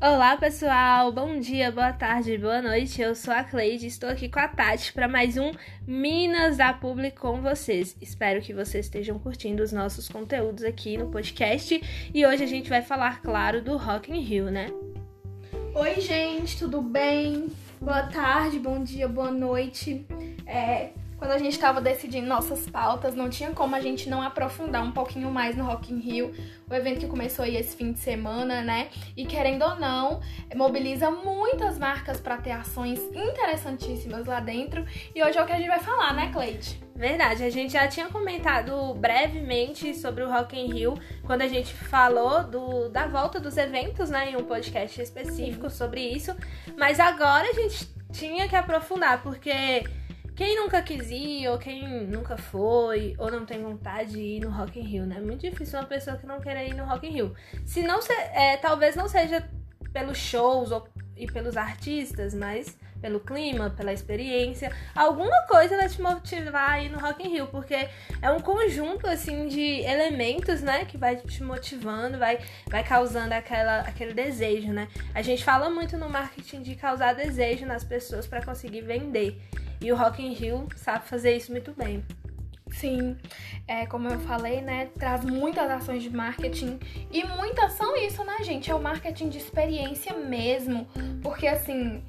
Olá pessoal, bom dia, boa tarde, boa noite. Eu sou a Cleide, estou aqui com a Tati para mais um Minas da Public com vocês. Espero que vocês estejam curtindo os nossos conteúdos aqui no podcast e hoje a gente vai falar, claro, do Rock in Rio, né? Oi gente, tudo bem? Boa tarde, bom dia, boa noite. É, quando a gente estava decidindo nossas pautas, não tinha como a gente não aprofundar um pouquinho mais no Rock in Rio, o evento que começou aí esse fim de semana, né? E querendo ou não, mobiliza muitas marcas para ter ações interessantíssimas lá dentro. E hoje é o que a gente vai falar, né, Cleide? Verdade, a gente já tinha comentado brevemente sobre o Rock in Rio quando a gente falou do, da volta dos eventos, né, em um podcast específico sobre isso, mas agora a gente tinha que aprofundar porque quem nunca quis ir, ou quem nunca foi, ou não tem vontade de ir no Rock in Rio, né? É muito difícil uma pessoa que não queira ir no Rock in Rio. Se não se, é, talvez não seja pelos shows ou, e pelos artistas, mas pelo clima, pela experiência, alguma coisa vai te motivar a ir no Rock in Rio, porque é um conjunto assim de elementos, né, que vai te motivando, vai, vai causando aquela, aquele desejo, né? A gente fala muito no marketing de causar desejo nas pessoas para conseguir vender. E o Rock in Rio sabe fazer isso muito bem. Sim, é, como eu falei, né? Traz muitas ações de marketing e muitas são isso, né, gente? É o marketing de experiência mesmo. Porque assim,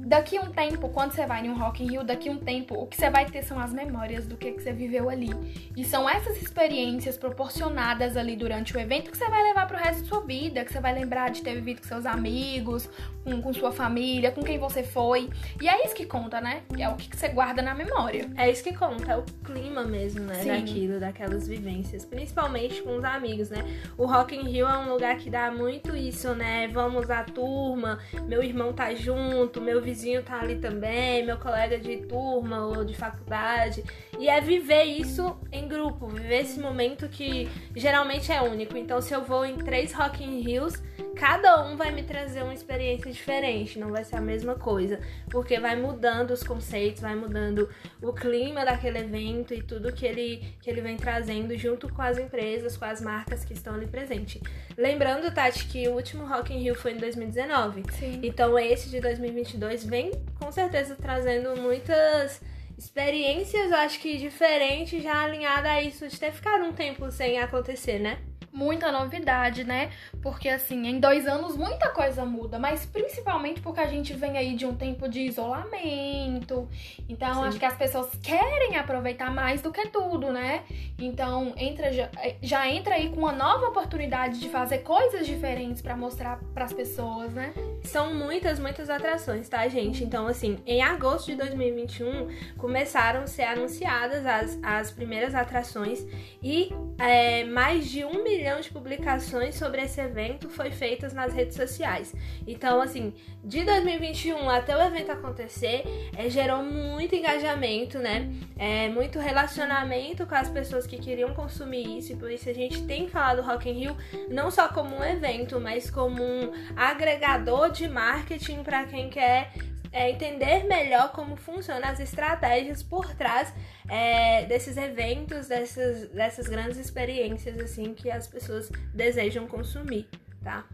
daqui um tempo, quando você vai em um Rock in Rio, daqui um tempo, o que você vai ter são as memórias do que, que você viveu ali. E são essas experiências proporcionadas ali durante o evento que você vai levar pro resto da sua vida, que você vai lembrar de ter vivido com seus amigos, com, com sua família, com quem você foi. E é isso que conta, né? É o que, que você guarda na memória. É isso que conta, é o clima mesmo, né? Sim. Daquilo, daquelas vivências. Principalmente com os amigos, né? O Rock in Rio é um lugar que dá muito isso, né? Vamos à turma, meu irmão tá junto, meu vizinho tá ali também, meu colega de turma ou de faculdade. E é viver isso em grupo, viver esse momento que geralmente é único. Então, se eu vou em três Rock in Rios, cada um vai me trazer uma experiência diferente, não vai ser a mesma coisa, porque vai mudando os conceitos, vai mudando o clima daquele evento e tudo que ele, que ele vem trazendo junto com as empresas, com as marcas que estão ali presentes. Lembrando, Tati, que o último Rock in Rio foi em 2019. Sim. Então esse de 2022 vem com certeza trazendo muitas experiências, acho que diferentes, já alinhada a isso de ter ficado um tempo sem acontecer, né? muita novidade, né? Porque assim, em dois anos muita coisa muda, mas principalmente porque a gente vem aí de um tempo de isolamento. Então Sim. acho que as pessoas querem aproveitar mais do que tudo, né? Então entra já, já entra aí com uma nova oportunidade de fazer coisas diferentes para mostrar para as pessoas, né? São muitas, muitas atrações, tá, gente? Então assim, em agosto de 2021 começaram a ser anunciadas as, as primeiras atrações e é, mais de um milhão de publicações sobre esse evento foi feitas nas redes sociais. Então, assim, de 2021 até o evento acontecer, é, gerou muito engajamento, né? É, muito relacionamento com as pessoas que queriam consumir isso. E por isso a gente tem falado do Rock in Rio não só como um evento, mas como um agregador de marketing para quem quer é, entender melhor como funcionam as estratégias por trás é, desses eventos, dessas, dessas grandes experiências assim que as pessoas desejam consumir, tá?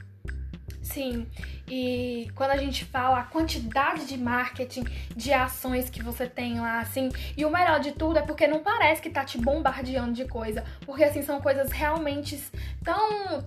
Sim, e quando a gente fala a quantidade de marketing, de ações que você tem lá, assim, e o melhor de tudo é porque não parece que tá te bombardeando de coisa, porque assim são coisas realmente tão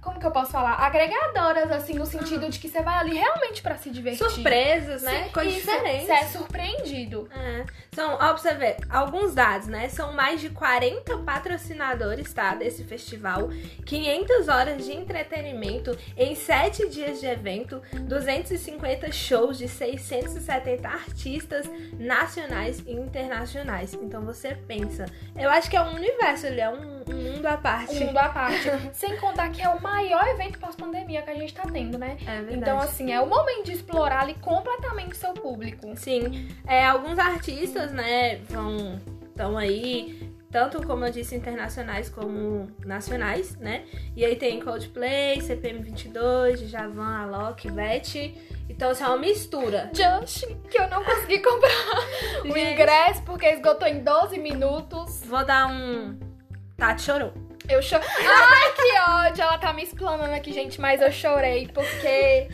como que eu posso falar? Agregadoras, assim, no sentido uhum. de que você vai ali realmente para se divertir. Surpresas, né? Sim, Coisas diferentes. Você é surpreendido. É. São, ó, pra você ver, alguns dados, né? São mais de 40 patrocinadores, tá? Desse festival. 500 horas de entretenimento em 7 dias de evento. 250 shows de 670 artistas nacionais e internacionais. Então você pensa. Eu acho que é um universo, ele é um, um mundo à parte. Um mundo à parte. Sem contar que é o maior evento pós-pandemia que a gente tá tendo, né? É verdade. Então, assim, é o momento de explorar ali completamente seu público. Sim. É, alguns artistas, né, vão. estão aí tanto como eu disse, internacionais como nacionais, né? E aí tem Coldplay, CPM22, Javan, Alok, Vete. Então, assim, é uma mistura. Just, que eu não consegui comprar o ingresso porque esgotou em 12 minutos. Vou dar um. Tati chorou. Eu chorei. Ai, que ódio! Ela tá me explanando aqui, gente, mas eu chorei porque.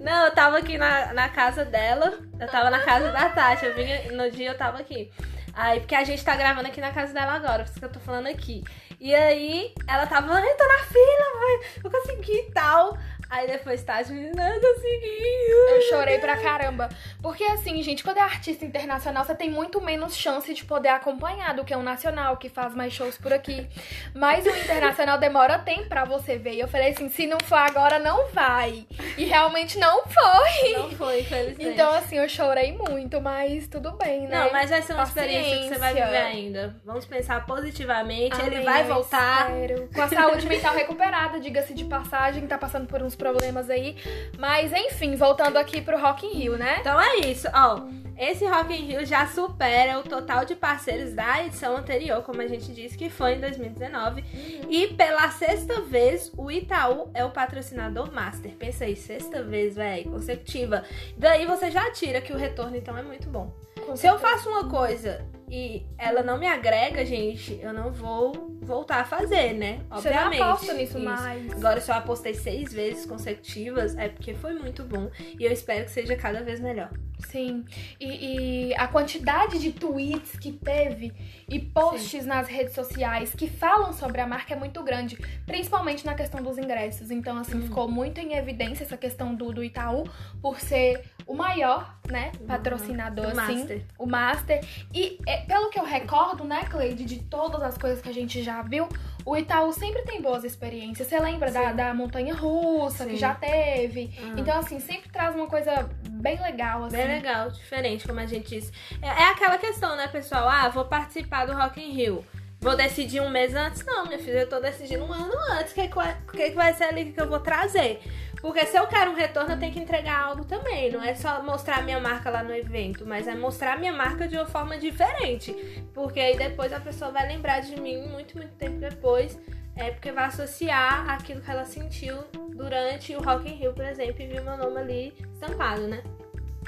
Não, eu tava aqui na, na casa dela. Eu tava na casa da Tati. Eu vim no dia eu tava aqui. Aí, porque a gente tá gravando aqui na casa dela agora, por isso que eu tô falando aqui. E aí, ela tava, ai, tô na fila, eu consegui e tal. Aí depois disse, não, consegui. Eu chorei pra caramba. Porque assim, gente, quando é artista internacional, você tem muito menos chance de poder acompanhar do que um nacional, que faz mais shows por aqui. Mas o internacional demora tempo pra você ver. E eu falei assim, se não for agora, não vai. E realmente não foi. Não foi, infelizmente. Então, assim, eu chorei muito, mas tudo bem, né? Não, mas vai ser uma experiência que você vai Paciência. viver ainda. Vamos pensar positivamente. Ele Amém, vai eu voltar. espero. Com a saúde mental recuperada, diga-se de passagem, tá passando por uns problemas aí. Mas enfim, voltando aqui pro Rock in Rio, né? Então é isso, ó. Esse Rock in Rio já supera o total de parceiros da edição anterior, como a gente disse, que foi em 2019. E pela sexta vez, o Itaú é o patrocinador master. Pensa aí, sexta vez, véi, consecutiva. Daí você já tira que o retorno, então, é muito bom. Se eu faço uma coisa e ela não me agrega, gente, eu não vou voltar a fazer, né? Você não Obviamente. aposta nisso Isso. mais. Agora, se eu apostei seis vezes consecutivas, é porque foi muito bom. E eu espero que seja cada vez melhor. Sim. E, e a quantidade de tweets que teve e posts nas redes sociais que falam sobre a marca é muito grande, principalmente na questão dos ingressos. Então, assim, Hum. ficou muito em evidência essa questão do, do Itaú por ser o maior, né, patrocinador, Do assim. Master. O Master. E é, pelo que eu recordo, né, Cleide, de todas as coisas que a gente já viu, o Itaú sempre tem boas experiências. Você lembra da, da montanha russa que Sim. já teve? Ah. Então, assim, sempre traz uma coisa bem legal, assim. Bem legal, diferente, como a gente disse. É, é aquela questão, né, pessoal? Ah, vou participar do Rock in Rio. Vou decidir um mês antes? Não, minha filha, eu tô decidindo um ano antes. O que, que, vai, que, que vai ser ali que eu vou trazer? Porque se eu quero um retorno, eu tenho que entregar algo também. Não é só mostrar minha marca lá no evento, mas é mostrar minha marca de uma forma diferente. Porque aí depois a pessoa vai lembrar de mim muito, muito tempo depois. É porque vai associar aquilo que ela sentiu durante o Rock in Rio, por exemplo, e viu meu nome ali estampado, né?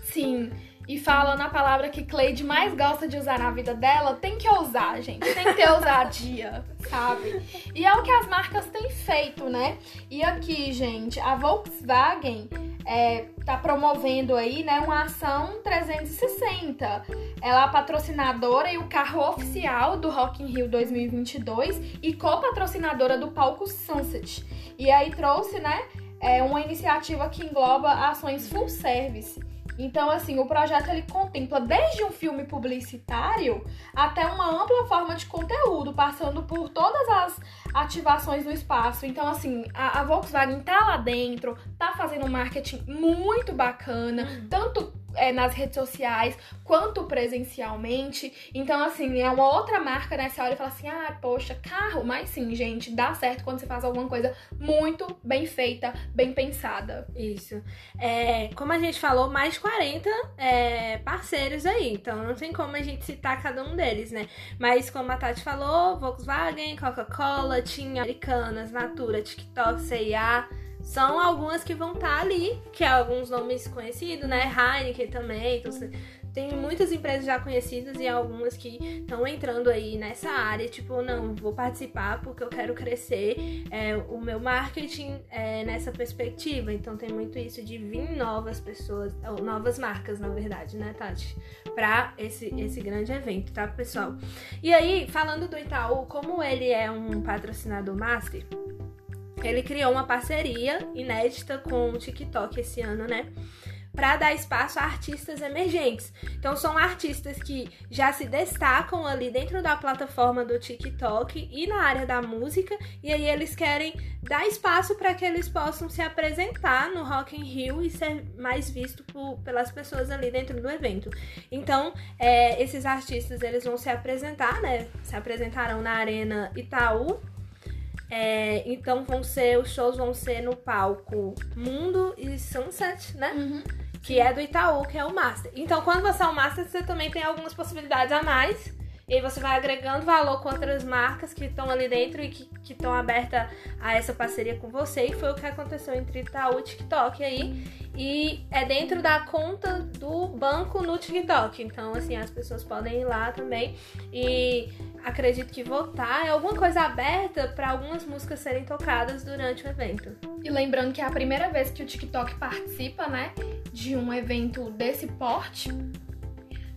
Sim. E falando a palavra que Cleide mais gosta de usar na vida dela, tem que ousar, gente. Tem que ter ousadia, sabe? E é o que as marcas têm feito, né? E aqui, gente, a Volkswagen é, tá promovendo aí, né, uma ação 360. Ela é a patrocinadora e o carro oficial do Rock in Rio 2022 e co-patrocinadora do palco Sunset. E aí trouxe, né, é uma iniciativa que engloba ações full service. Então, assim, o projeto ele contempla desde um filme publicitário até uma ampla forma de conteúdo, passando por todas as ativações do espaço. Então, assim, a, a Volkswagen tá lá dentro, tá fazendo um marketing muito bacana, tanto é, nas redes sociais quanto presencialmente. Então, assim, é uma outra marca, né? Você olha e fala assim, ah, poxa, carro. Mas sim, gente, dá certo quando você faz alguma coisa muito bem feita, bem pensada. Isso. É, como a gente falou, mais de 40 é, parceiros aí. Então não tem como a gente citar cada um deles, né? Mas como a Tati falou, Volkswagen, Coca-Cola, Tinha, Americanas, Natura, TikTok, CIA. São algumas que vão estar ali, que é alguns nomes conhecidos, né? Heineken também. Então, tem muitas empresas já conhecidas e algumas que estão entrando aí nessa área, tipo, não, vou participar porque eu quero crescer é, o meu marketing é, nessa perspectiva. Então tem muito isso de vir novas pessoas, ou novas marcas, na verdade, né, Tati? Pra esse, esse grande evento, tá, pessoal? E aí, falando do Itaú, como ele é um patrocinador master, ele criou uma parceria inédita com o TikTok esse ano, né? Para dar espaço a artistas emergentes. Então, são artistas que já se destacam ali dentro da plataforma do TikTok e na área da música, e aí eles querem dar espaço para que eles possam se apresentar no Rock in Rio e ser mais visto por- pelas pessoas ali dentro do evento. Então, é, esses artistas eles vão se apresentar, né? Se apresentarão na Arena Itaú é, então vão ser, os shows vão ser no palco Mundo e Sunset, né? Que é do Itaú, que é o Master. Então, quando você é o Master, você também tem algumas possibilidades a mais. E aí você vai agregando valor com outras marcas que estão ali dentro e que estão abertas a essa parceria com você. E foi o que aconteceu entre Itaú e TikTok aí. E é dentro da conta do banco no TikTok. Então, assim, as pessoas podem ir lá também. E acredito que votar é alguma coisa aberta para algumas músicas serem tocadas durante o evento. E lembrando que é a primeira vez que o TikTok participa, né, de um evento desse porte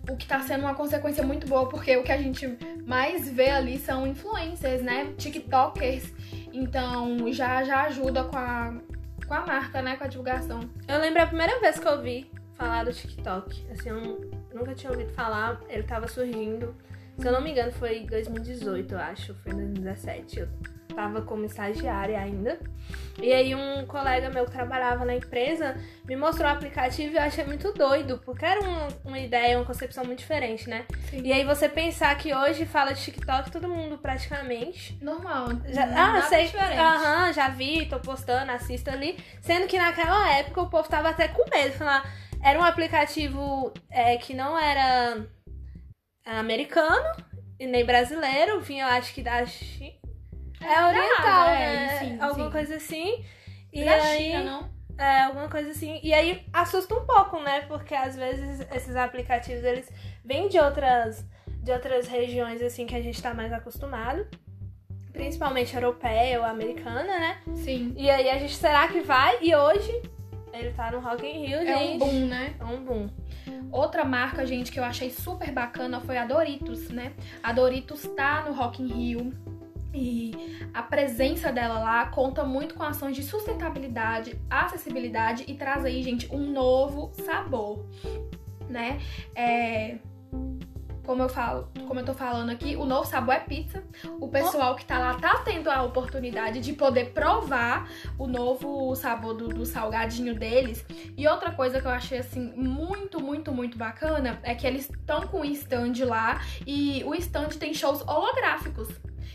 o que tá sendo uma consequência muito boa, porque o que a gente mais vê ali são influencers, né? TikTokers. Então já, já ajuda com a, com a marca, né? Com a divulgação. Eu lembro a primeira vez que eu ouvi falar do TikTok. Assim, eu nunca tinha ouvido falar, ele tava surgindo. Se eu não me engano, foi em 2018, eu acho. Foi em 2017. Eu tava como estagiária ainda. E aí um colega meu que trabalhava na empresa me mostrou o aplicativo e eu achei muito doido, porque era uma, uma ideia, uma concepção muito diferente, né? Sim. E aí você pensar que hoje fala de TikTok todo mundo praticamente. Normal. Já, ah, sei. Aham, já vi, tô postando, assisto ali. Sendo que naquela época o povo tava até com medo, falar. Era um aplicativo é, que não era americano e nem brasileiro, vinha, eu acho que da China é oriental, é, né? Sim, alguma sim. coisa assim. E da aí, China, não? É, alguma coisa assim. E aí assusta um pouco, né? Porque às vezes esses aplicativos, eles vêm de outras, de outras regiões, assim, que a gente tá mais acostumado. Principalmente europeia ou americana, né? Sim. E aí a gente, será que vai? E hoje, ele tá no Rock in Rio, gente. É um boom, né? É um boom. Outra marca, gente, que eu achei super bacana foi a Doritos, né? A Doritos tá no Rock in Rio. E a presença dela lá conta muito com ações de sustentabilidade, acessibilidade e traz aí, gente, um novo sabor, né? É, como eu falo, como eu tô falando aqui, o novo sabor é pizza. O pessoal que tá lá tá tendo a oportunidade de poder provar o novo sabor do, do salgadinho deles. E outra coisa que eu achei assim muito, muito, muito bacana é que eles estão com o stand lá e o stand tem shows holográficos.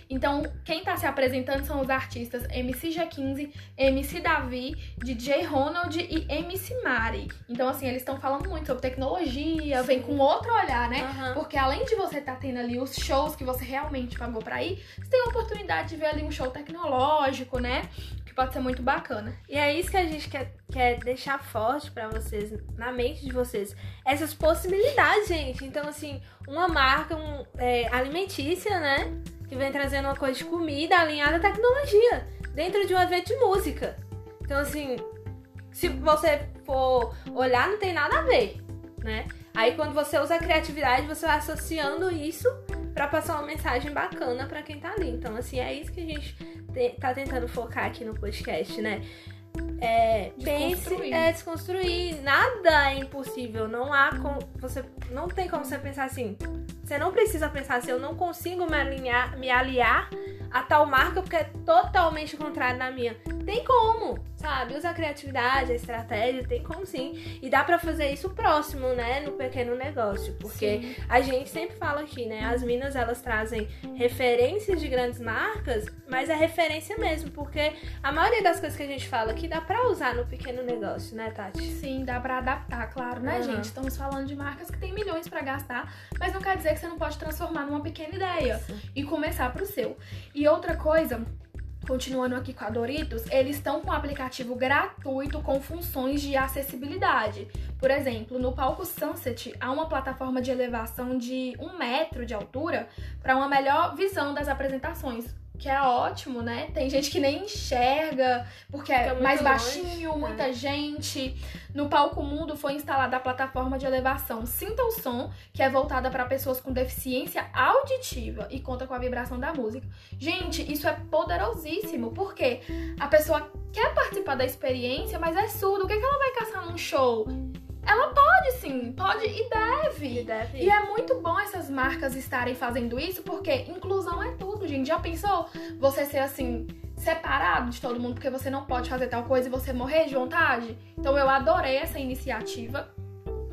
Então, quem tá se apresentando são os artistas MC G15, MC Davi, DJ Ronald e MC Mari. Então, assim, eles estão falando muito sobre tecnologia, vem com outro olhar, né? Uhum. Porque além de você estar tá tendo ali os shows que você realmente pagou pra ir, você tem a oportunidade de ver ali um show tecnológico, né? Que pode ser muito bacana. E é isso que a gente quer, quer deixar forte para vocês, na mente de vocês. Essas possibilidades, gente. Então, assim, uma marca um, é, alimentícia, né? Que vem trazendo uma coisa de comida alinhada à tecnologia dentro de um evento de música. Então, assim, se você for olhar, não tem nada a ver, né? Aí, quando você usa a criatividade, você vai associando isso para passar uma mensagem bacana para quem tá ali. Então, assim, é isso que a gente te, tá tentando focar aqui no podcast, né? É, pense, é desconstruir. Nada é impossível. Não há como, você não tem como você pensar assim. Você não precisa pensar assim, eu não consigo me alinhar, me aliar a tal marca porque é totalmente contrário da minha. Tem como, sabe? Usa a criatividade, a estratégia, tem como sim. E dá para fazer isso próximo, né? No pequeno negócio. Porque sim. a gente sempre fala aqui, né? As minas elas trazem referências de grandes marcas, mas é referência mesmo. Porque a maioria das coisas que a gente fala aqui dá para usar no pequeno negócio, né, Tati? Sim, dá para adaptar, claro, né, uhum. gente? Estamos falando de marcas que têm milhões para gastar, mas não quer dizer que você não pode transformar numa pequena ideia e começar pro seu. E outra coisa Continuando aqui com a Doritos, eles estão com um aplicativo gratuito com funções de acessibilidade. Por exemplo, no palco Sunset há uma plataforma de elevação de um metro de altura para uma melhor visão das apresentações que é ótimo, né? Tem gente que nem enxerga, porque é mais baixinho, longe, muita é. gente. No palco mundo foi instalada a plataforma de elevação Sinta o Som, que é voltada para pessoas com deficiência auditiva e conta com a vibração da música. Gente, isso é poderosíssimo, porque a pessoa quer participar da experiência, mas é surdo. O que, é que ela vai caçar num show? Ela pode sim, pode e deve. E deve. E é muito bom essas marcas estarem fazendo isso, porque inclusão é tudo, gente. Já pensou você ser assim, separado de todo mundo, porque você não pode fazer tal coisa e você morrer de vontade? Então eu adorei essa iniciativa.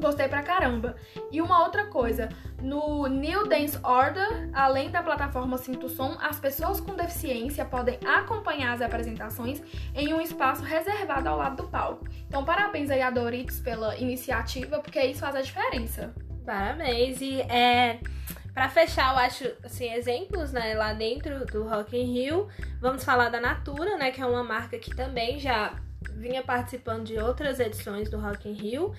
Gostei pra caramba. E uma outra coisa, no New Dance Order, além da plataforma Sinto Som, as pessoas com deficiência podem acompanhar as apresentações em um espaço reservado ao lado do palco. Então, parabéns aí a Doritos pela iniciativa, porque isso faz a diferença. Parabéns. E é Para fechar, eu acho assim exemplos, né, lá dentro do Rock in Rio, vamos falar da Natura, né, que é uma marca que também já vinha participando de outras edições do Rock in Rio.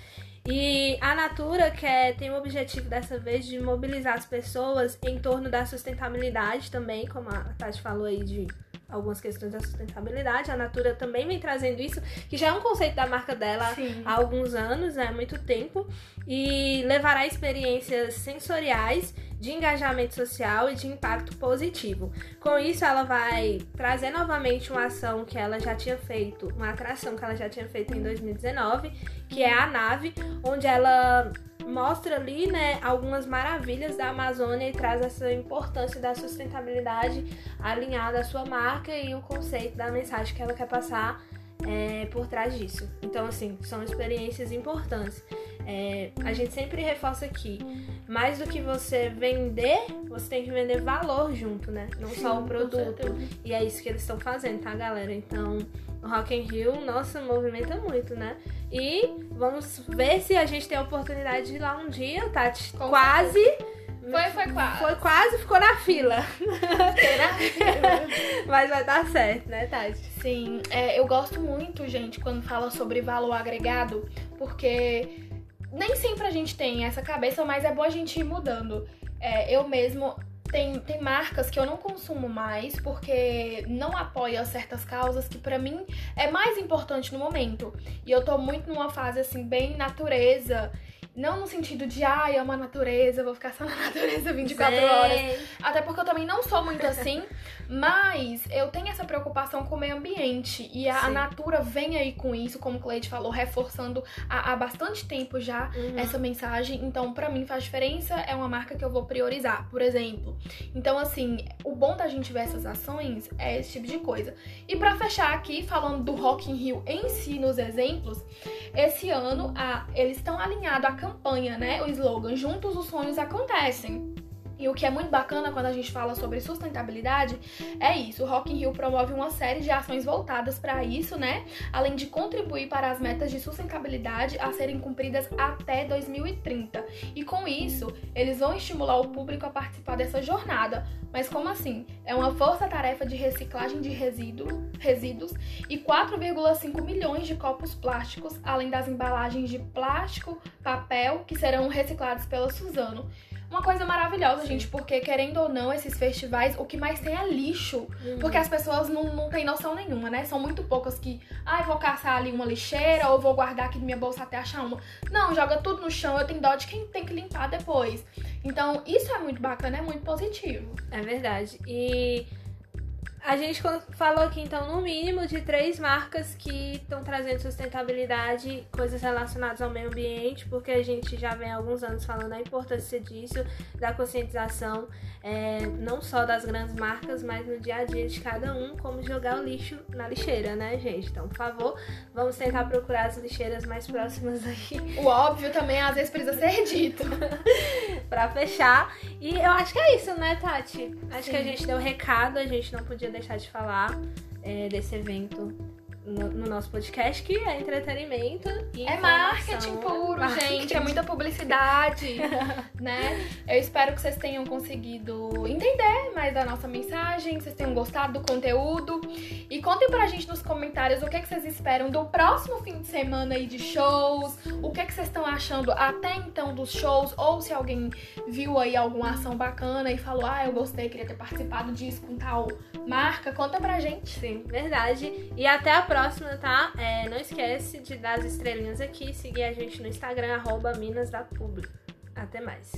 E a Natura quer, tem o objetivo dessa vez de mobilizar as pessoas em torno da sustentabilidade também, como a Tati falou aí de algumas questões da sustentabilidade. A Natura também vem trazendo isso, que já é um conceito da marca dela Sim. há alguns anos, né, há muito tempo, e levará experiências sensoriais de engajamento social e de impacto positivo. Com isso, ela vai trazer novamente uma ação que ela já tinha feito, uma atração que ela já tinha feito em 2019, que é a nave, onde ela mostra ali, né, algumas maravilhas da Amazônia e traz essa importância da sustentabilidade alinhada à sua marca e o conceito da mensagem que ela quer passar é, por trás disso. Então, assim, são experiências importantes. É, a gente sempre reforça aqui, mais do que você vender, você tem que vender valor junto, né? Não Sim, só o produto. E é isso que eles estão fazendo, tá, galera? Então, o Rock in Rio, nossa, movimenta muito, né? E vamos ver se a gente tem a oportunidade de ir lá um dia, Tati. Com quase. Certeza. Foi, foi quase. Foi quase, ficou na fila. Mas vai dar certo, né, Tati? Sim, é, eu gosto muito, gente, quando fala sobre valor agregado, porque nem sempre a gente tem essa cabeça, mas é bom a gente ir mudando. É, eu mesmo tem, tem marcas que eu não consumo mais porque não apoia certas causas que para mim é mais importante no momento. E eu tô muito numa fase assim bem natureza não no sentido de, ai, ah, é uma natureza, vou ficar só na natureza 24 Sei. horas. Até porque eu também não sou muito assim. mas eu tenho essa preocupação com o meio ambiente. E a, a Natura vem aí com isso, como o Cleide falou, reforçando há, há bastante tempo já uhum. essa mensagem. Então, para mim faz diferença, é uma marca que eu vou priorizar, por exemplo. Então, assim, o bom da gente ver essas ações é esse tipo de coisa. E para fechar aqui, falando do Rock in Rio em si, nos exemplos, esse ano a, eles estão alinhados a campanha, né? O slogan Juntos os sonhos acontecem. E o que é muito bacana quando a gente fala sobre sustentabilidade é isso. O Rock in Rio promove uma série de ações voltadas para isso, né? Além de contribuir para as metas de sustentabilidade a serem cumpridas até 2030. E com isso, eles vão estimular o público a participar dessa jornada. Mas como assim? É uma força-tarefa de reciclagem de resíduo, resíduos e 4,5 milhões de copos plásticos, além das embalagens de plástico, papel que serão reciclados pela Suzano. Uma coisa maravilhosa, Sim. gente, porque querendo ou não, esses festivais, o que mais tem é lixo. Uhum. Porque as pessoas não, não têm noção nenhuma, né? São muito poucas que, ah, vou caçar ali uma lixeira ou vou guardar aqui na minha bolsa até achar uma. Não, joga tudo no chão, eu tenho dó de quem tem que limpar depois. Então, isso é muito bacana, é muito positivo. É verdade. E a gente falou aqui, então, no mínimo de três marcas que estão trazendo sustentabilidade, coisas relacionadas ao meio ambiente, porque a gente já vem há alguns anos falando da importância disso, da conscientização, é, não só das grandes marcas, mas no dia a dia de cada um, como jogar o lixo na lixeira, né, gente? Então, por favor, vamos tentar procurar as lixeiras mais próximas aqui. O óbvio também, às vezes, precisa ser dito. pra fechar. E eu acho que é isso, né, Tati? Acho Sim. que a gente deu recado, a gente não podia deixar de falar é, desse evento no, no, nosso podcast, que é entretenimento e É marketing puro, marketing. gente. É muita publicidade, né? Eu espero que vocês tenham conseguido entender mais da nossa mensagem, que vocês tenham gostado do conteúdo. E contem pra gente nos comentários o que, é que vocês esperam do próximo fim de semana aí de shows, o que, é que vocês estão achando até então dos shows, ou se alguém viu aí alguma ação bacana e falou, ah, eu gostei, queria ter participado disso com tal marca. Conta pra gente. Sim, verdade. E até a próxima próxima, tá? É, não esquece de dar as estrelinhas aqui, seguir a gente no Instagram, arroba Minas da. Até mais.